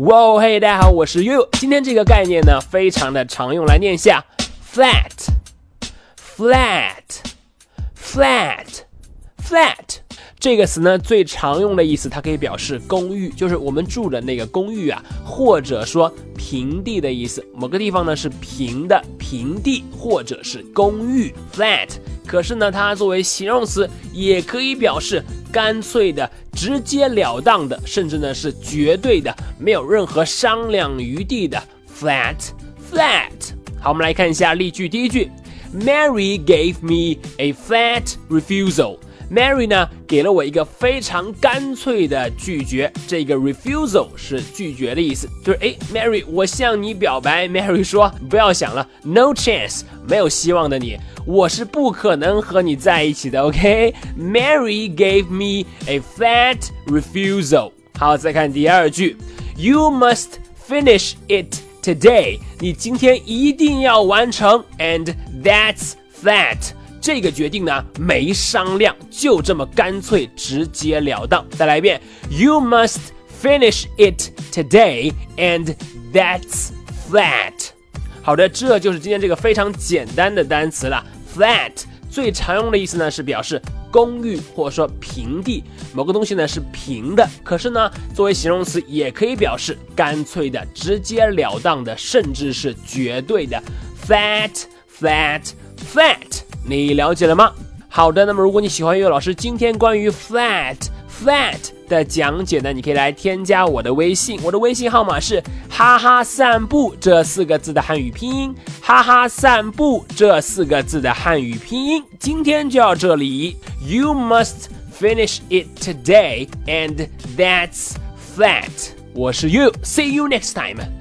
哇哦嘿，大家好，我是 You。今天这个概念呢，非常的常用，来念一下：flat，flat，flat，flat。这个词呢，最常用的意思，它可以表示公寓，就是我们住的那个公寓啊，或者说平地的意思。某个地方呢是平的，平地或者是公寓，flat。可是呢，它作为形容词，也可以表示干脆的、直截了当的，甚至呢是绝对的，没有任何商量余地的，flat，flat。好，我们来看一下例句，第一句，Mary gave me a flat refusal。Mary 呢给了我一个非常干脆的拒绝，这个 refusal 是拒绝的意思，就是哎，Mary，我向你表白。Mary 说不要想了，no chance，没有希望的你，我是不可能和你在一起的。OK，Mary gave me a flat refusal。好，再看第二句，You must finish it today。你今天一定要完成，and that's that。这个决定呢没商量，就这么干脆直截了当。再来一遍，You must finish it today, and that's flat。好的，这就是今天这个非常简单的单词了。Flat 最常用的意思呢是表示公寓或者说平地，某个东西呢是平的。可是呢，作为形容词也可以表示干脆的、直截了当的，甚至是绝对的。Flat, flat, flat。你了解了吗？好的，那么如果你喜欢岳老师今天关于 flat flat 的讲解呢，你可以来添加我的微信，我的微信号码是哈哈散步这四个字的汉语拼音，哈哈散步这四个字的汉语拼音。今天就到这里，You must finish it today, and that's flat。我是 You，see you next time。